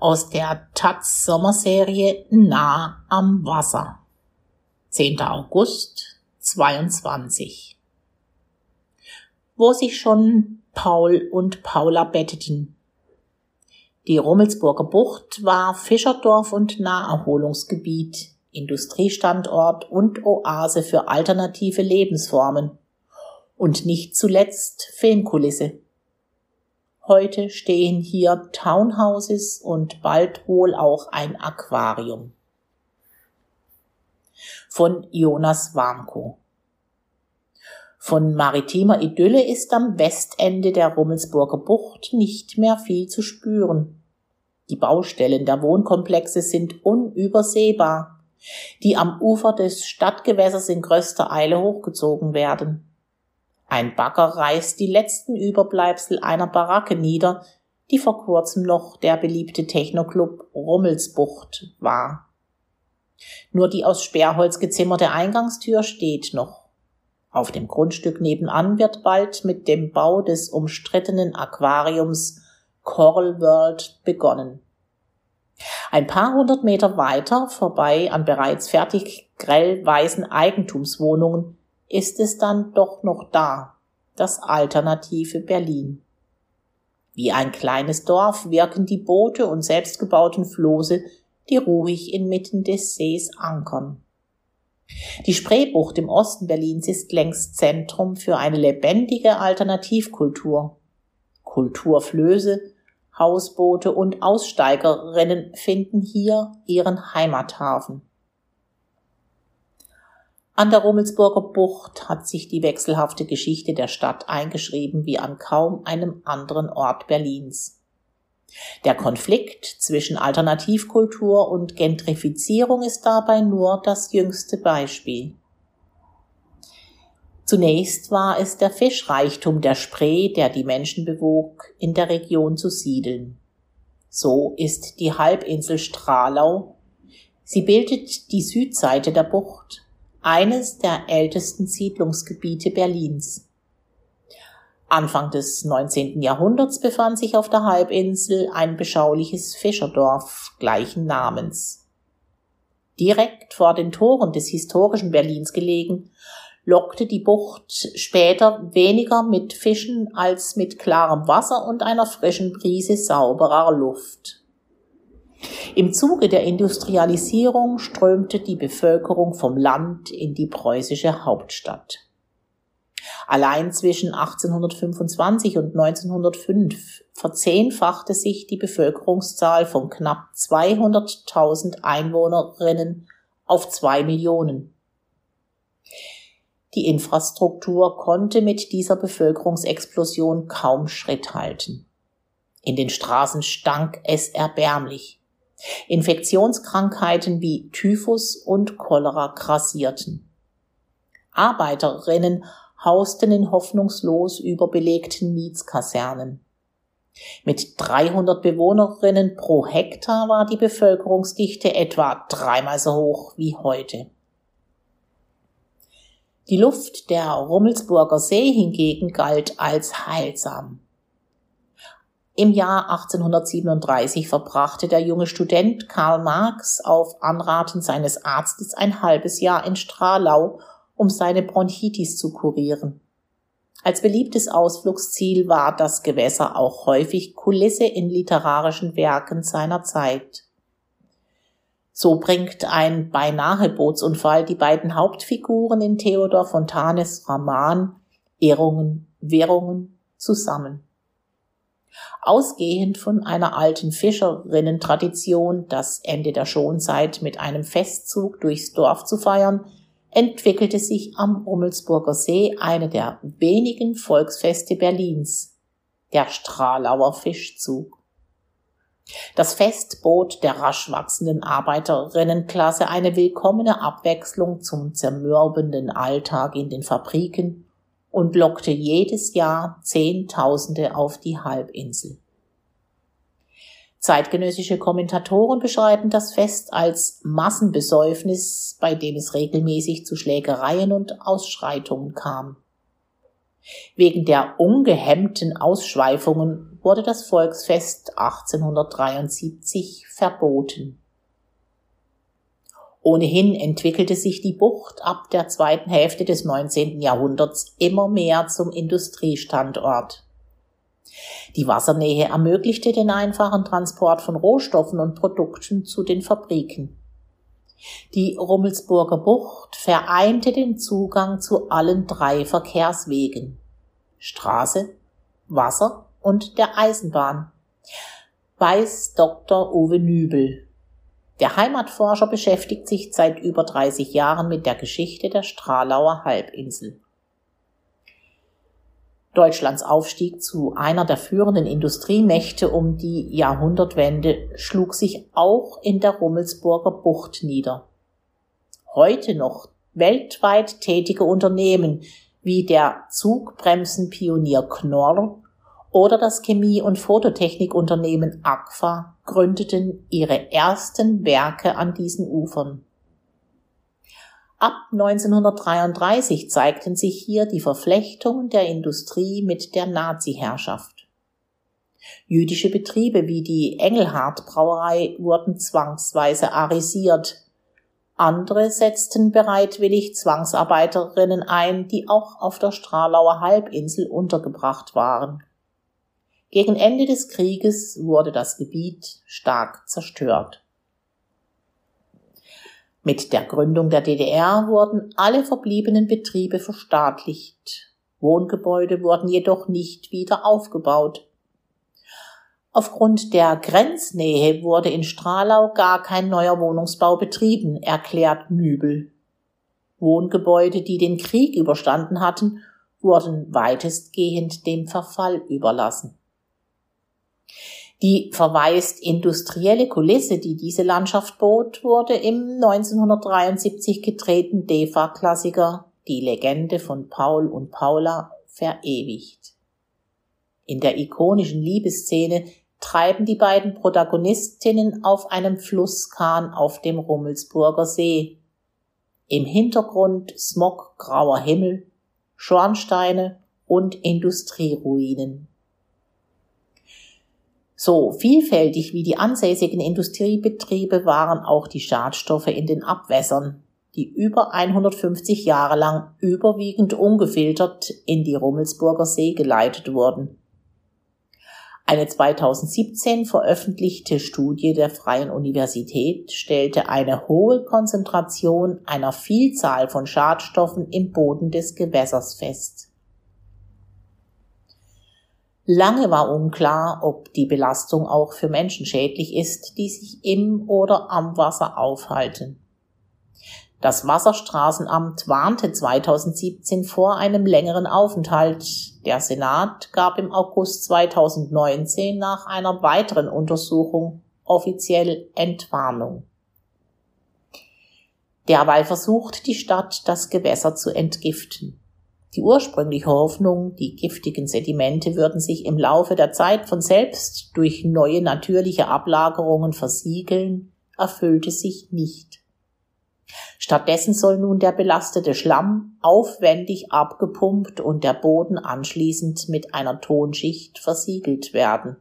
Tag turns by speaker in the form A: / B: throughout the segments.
A: aus der Taz Sommerserie Nah am Wasser. 10. August 22. Wo sich schon Paul und Paula betteten. Die Rummelsburger Bucht war Fischerdorf und Naherholungsgebiet, Industriestandort und Oase für alternative Lebensformen. Und nicht zuletzt Filmkulisse. Heute stehen hier Townhouses und bald wohl auch ein Aquarium. Von Jonas Warnko. Von maritimer Idylle ist am Westende der Rummelsburger Bucht nicht mehr viel zu spüren. Die Baustellen der Wohnkomplexe sind unübersehbar, die am Ufer des Stadtgewässers in größter Eile hochgezogen werden. Ein Bagger reißt die letzten Überbleibsel einer Baracke nieder, die vor kurzem noch der beliebte Technoclub Rummelsbucht war. Nur die aus Sperrholz gezimmerte Eingangstür steht noch. Auf dem Grundstück nebenan wird bald mit dem Bau des umstrittenen Aquariums Coral World begonnen. Ein paar hundert Meter weiter vorbei an bereits fertig grell weißen Eigentumswohnungen ist es dann doch noch da, das alternative Berlin. Wie ein kleines Dorf wirken die Boote und selbstgebauten Floße, die ruhig inmitten des Sees ankern. Die Spreebucht im Osten Berlins ist längst Zentrum für eine lebendige Alternativkultur. Kulturflöße, Hausboote und Aussteigerinnen finden hier ihren Heimathafen. An der Rummelsburger Bucht hat sich die wechselhafte Geschichte der Stadt eingeschrieben wie an kaum einem anderen Ort Berlins. Der Konflikt zwischen Alternativkultur und Gentrifizierung ist dabei nur das jüngste Beispiel. Zunächst war es der Fischreichtum der Spree, der die Menschen bewog, in der Region zu siedeln. So ist die Halbinsel Stralau. Sie bildet die Südseite der Bucht eines der ältesten Siedlungsgebiete Berlins. Anfang des 19. Jahrhunderts befand sich auf der Halbinsel ein beschauliches Fischerdorf gleichen Namens. Direkt vor den Toren des historischen Berlins gelegen, lockte die Bucht später weniger mit Fischen als mit klarem Wasser und einer frischen Brise sauberer Luft. Im Zuge der Industrialisierung strömte die Bevölkerung vom Land in die preußische Hauptstadt. Allein zwischen 1825 und 1905 verzehnfachte sich die Bevölkerungszahl von knapp 200.000 Einwohnerinnen auf zwei Millionen. Die Infrastruktur konnte mit dieser Bevölkerungsexplosion kaum Schritt halten. In den Straßen stank es erbärmlich. Infektionskrankheiten wie Typhus und Cholera grassierten. Arbeiterinnen hausten in hoffnungslos überbelegten Mietskasernen. Mit 300 Bewohnerinnen pro Hektar war die Bevölkerungsdichte etwa dreimal so hoch wie heute. Die Luft der Rummelsburger See hingegen galt als heilsam. Im Jahr 1837 verbrachte der junge Student Karl Marx auf Anraten seines Arztes ein halbes Jahr in Stralau, um seine Bronchitis zu kurieren. Als beliebtes Ausflugsziel war das Gewässer auch häufig Kulisse in literarischen Werken seiner Zeit. So bringt ein beinahe Bootsunfall die beiden Hauptfiguren in Theodor Fontanes Roman Irrungen, Wirrungen zusammen. Ausgehend von einer alten Fischerinnen-Tradition, das Ende der Schonzeit mit einem Festzug durchs Dorf zu feiern, entwickelte sich am Rummelsburger See eine der wenigen Volksfeste Berlins, der Stralauer Fischzug. Das Fest bot der rasch wachsenden Arbeiterinnenklasse eine willkommene Abwechslung zum zermürbenden Alltag in den Fabriken und lockte jedes Jahr Zehntausende auf die Halbinsel. Zeitgenössische Kommentatoren beschreiben das Fest als Massenbesäufnis, bei dem es regelmäßig zu Schlägereien und Ausschreitungen kam. Wegen der ungehemmten Ausschweifungen wurde das Volksfest 1873 verboten. Ohnehin entwickelte sich die Bucht ab der zweiten Hälfte des 19. Jahrhunderts immer mehr zum Industriestandort. Die Wassernähe ermöglichte den einfachen Transport von Rohstoffen und Produkten zu den Fabriken. Die Rummelsburger Bucht vereinte den Zugang zu allen drei Verkehrswegen Straße, Wasser und der Eisenbahn, weiß Dr. Uwe Nübel. Der Heimatforscher beschäftigt sich seit über 30 Jahren mit der Geschichte der Stralauer Halbinsel. Deutschlands Aufstieg zu einer der führenden Industriemächte um die Jahrhundertwende schlug sich auch in der Rummelsburger Bucht nieder. Heute noch weltweit tätige Unternehmen wie der Zugbremsenpionier Knorr oder das Chemie- und Fototechnikunternehmen Agfa gründeten ihre ersten Werke an diesen Ufern. Ab 1933 zeigten sich hier die Verflechtungen der Industrie mit der Nazi-Herrschaft. Jüdische Betriebe wie die Engelhardt Brauerei wurden zwangsweise arisiert. Andere setzten bereitwillig Zwangsarbeiterinnen ein, die auch auf der Stralauer Halbinsel untergebracht waren. Gegen Ende des Krieges wurde das Gebiet stark zerstört. Mit der Gründung der DDR wurden alle verbliebenen Betriebe verstaatlicht. Wohngebäude wurden jedoch nicht wieder aufgebaut. Aufgrund der Grenznähe wurde in Stralau gar kein neuer Wohnungsbau betrieben, erklärt Nübel. Wohngebäude, die den Krieg überstanden hatten, wurden weitestgehend dem Verfall überlassen. Die verwaist industrielle Kulisse, die diese Landschaft bot, wurde im 1973 getreten DEFA-Klassiker Die Legende von Paul und Paula verewigt. In der ikonischen Liebesszene treiben die beiden Protagonistinnen auf einem Flusskahn auf dem Rummelsburger See. Im Hintergrund smoggrauer Himmel, Schornsteine und Industrieruinen. So vielfältig wie die ansässigen Industriebetriebe waren auch die Schadstoffe in den Abwässern, die über 150 Jahre lang überwiegend ungefiltert in die Rummelsburger See geleitet wurden. Eine 2017 veröffentlichte Studie der Freien Universität stellte eine hohe Konzentration einer Vielzahl von Schadstoffen im Boden des Gewässers fest. Lange war unklar, ob die Belastung auch für Menschen schädlich ist, die sich im oder am Wasser aufhalten. Das Wasserstraßenamt warnte 2017 vor einem längeren Aufenthalt. Der Senat gab im August 2019 nach einer weiteren Untersuchung offiziell Entwarnung. Derweil versucht die Stadt, das Gewässer zu entgiften. Die ursprüngliche Hoffnung, die giftigen Sedimente würden sich im Laufe der Zeit von selbst durch neue natürliche Ablagerungen versiegeln, erfüllte sich nicht. Stattdessen soll nun der belastete Schlamm aufwendig abgepumpt und der Boden anschließend mit einer Tonschicht versiegelt werden.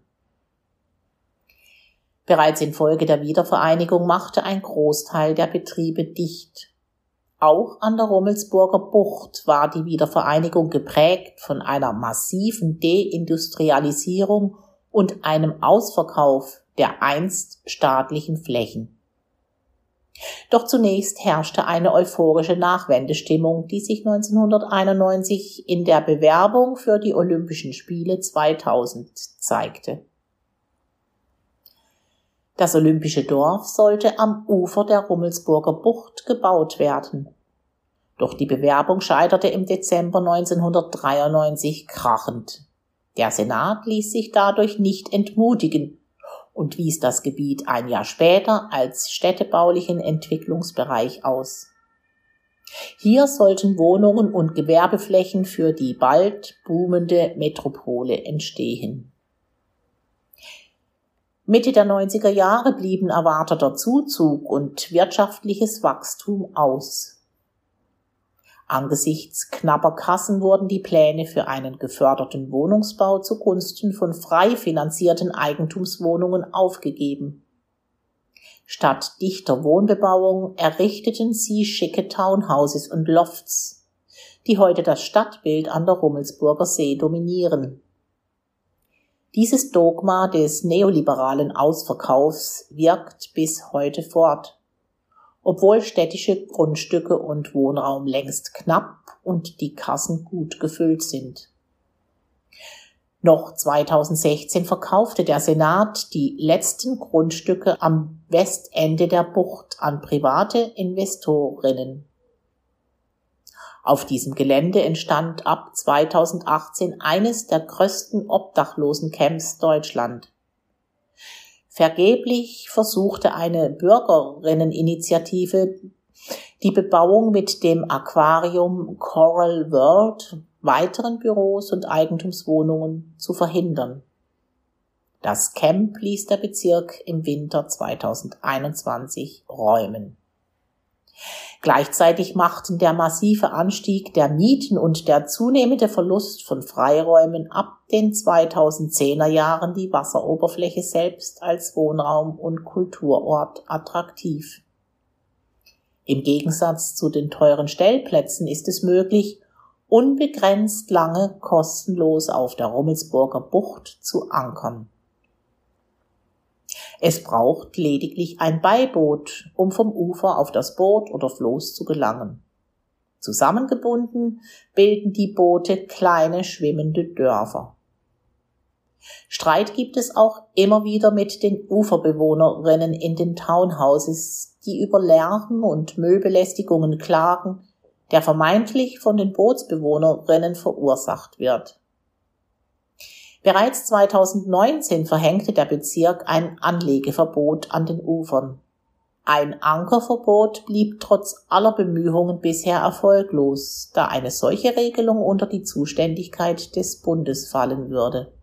A: Bereits infolge der Wiedervereinigung machte ein Großteil der Betriebe dicht. Auch an der Rummelsburger Bucht war die Wiedervereinigung geprägt von einer massiven Deindustrialisierung und einem Ausverkauf der einst staatlichen Flächen. Doch zunächst herrschte eine euphorische Nachwendestimmung, die sich 1991 in der Bewerbung für die Olympischen Spiele 2000 zeigte. Das olympische Dorf sollte am Ufer der Rummelsburger Bucht gebaut werden. Doch die Bewerbung scheiterte im Dezember 1993 krachend. Der Senat ließ sich dadurch nicht entmutigen und wies das Gebiet ein Jahr später als städtebaulichen Entwicklungsbereich aus. Hier sollten Wohnungen und Gewerbeflächen für die bald boomende Metropole entstehen. Mitte der 90er Jahre blieben erwarteter Zuzug und wirtschaftliches Wachstum aus. Angesichts knapper Kassen wurden die Pläne für einen geförderten Wohnungsbau zugunsten von frei finanzierten Eigentumswohnungen aufgegeben. Statt dichter Wohnbebauung errichteten sie schicke Townhouses und Lofts, die heute das Stadtbild an der Rummelsburger See dominieren. Dieses Dogma des neoliberalen Ausverkaufs wirkt bis heute fort, obwohl städtische Grundstücke und Wohnraum längst knapp und die Kassen gut gefüllt sind. Noch 2016 verkaufte der Senat die letzten Grundstücke am Westende der Bucht an private Investorinnen. Auf diesem Gelände entstand ab 2018 eines der größten Obdachlosencamps Deutschland. Vergeblich versuchte eine Bürgerinneninitiative die Bebauung mit dem Aquarium Coral World weiteren Büros und Eigentumswohnungen zu verhindern. Das Camp ließ der Bezirk im Winter 2021 räumen. Gleichzeitig machten der massive Anstieg der Mieten und der zunehmende Verlust von Freiräumen ab den 2010er Jahren die Wasseroberfläche selbst als Wohnraum und Kulturort attraktiv. Im Gegensatz zu den teuren Stellplätzen ist es möglich, unbegrenzt lange kostenlos auf der Rummelsburger Bucht zu ankern. Es braucht lediglich ein Beiboot, um vom Ufer auf das Boot oder Floß zu gelangen. Zusammengebunden bilden die Boote kleine schwimmende Dörfer. Streit gibt es auch immer wieder mit den Uferbewohnerinnen in den Townhouses, die über Lärm und Müllbelästigungen klagen, der vermeintlich von den Bootsbewohnerinnen verursacht wird. Bereits 2019 verhängte der Bezirk ein Anlegeverbot an den Ufern. Ein Ankerverbot blieb trotz aller Bemühungen bisher erfolglos, da eine solche Regelung unter die Zuständigkeit des Bundes fallen würde.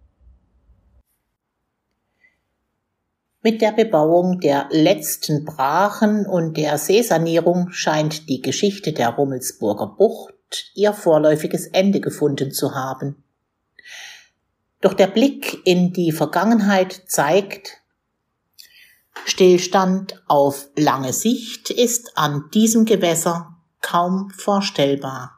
A: Mit der Bebauung der letzten Brachen und der Seesanierung scheint die Geschichte der Rummelsburger Bucht ihr vorläufiges Ende gefunden zu haben. Doch der Blick in die Vergangenheit zeigt, Stillstand auf lange Sicht ist an diesem Gewässer kaum vorstellbar.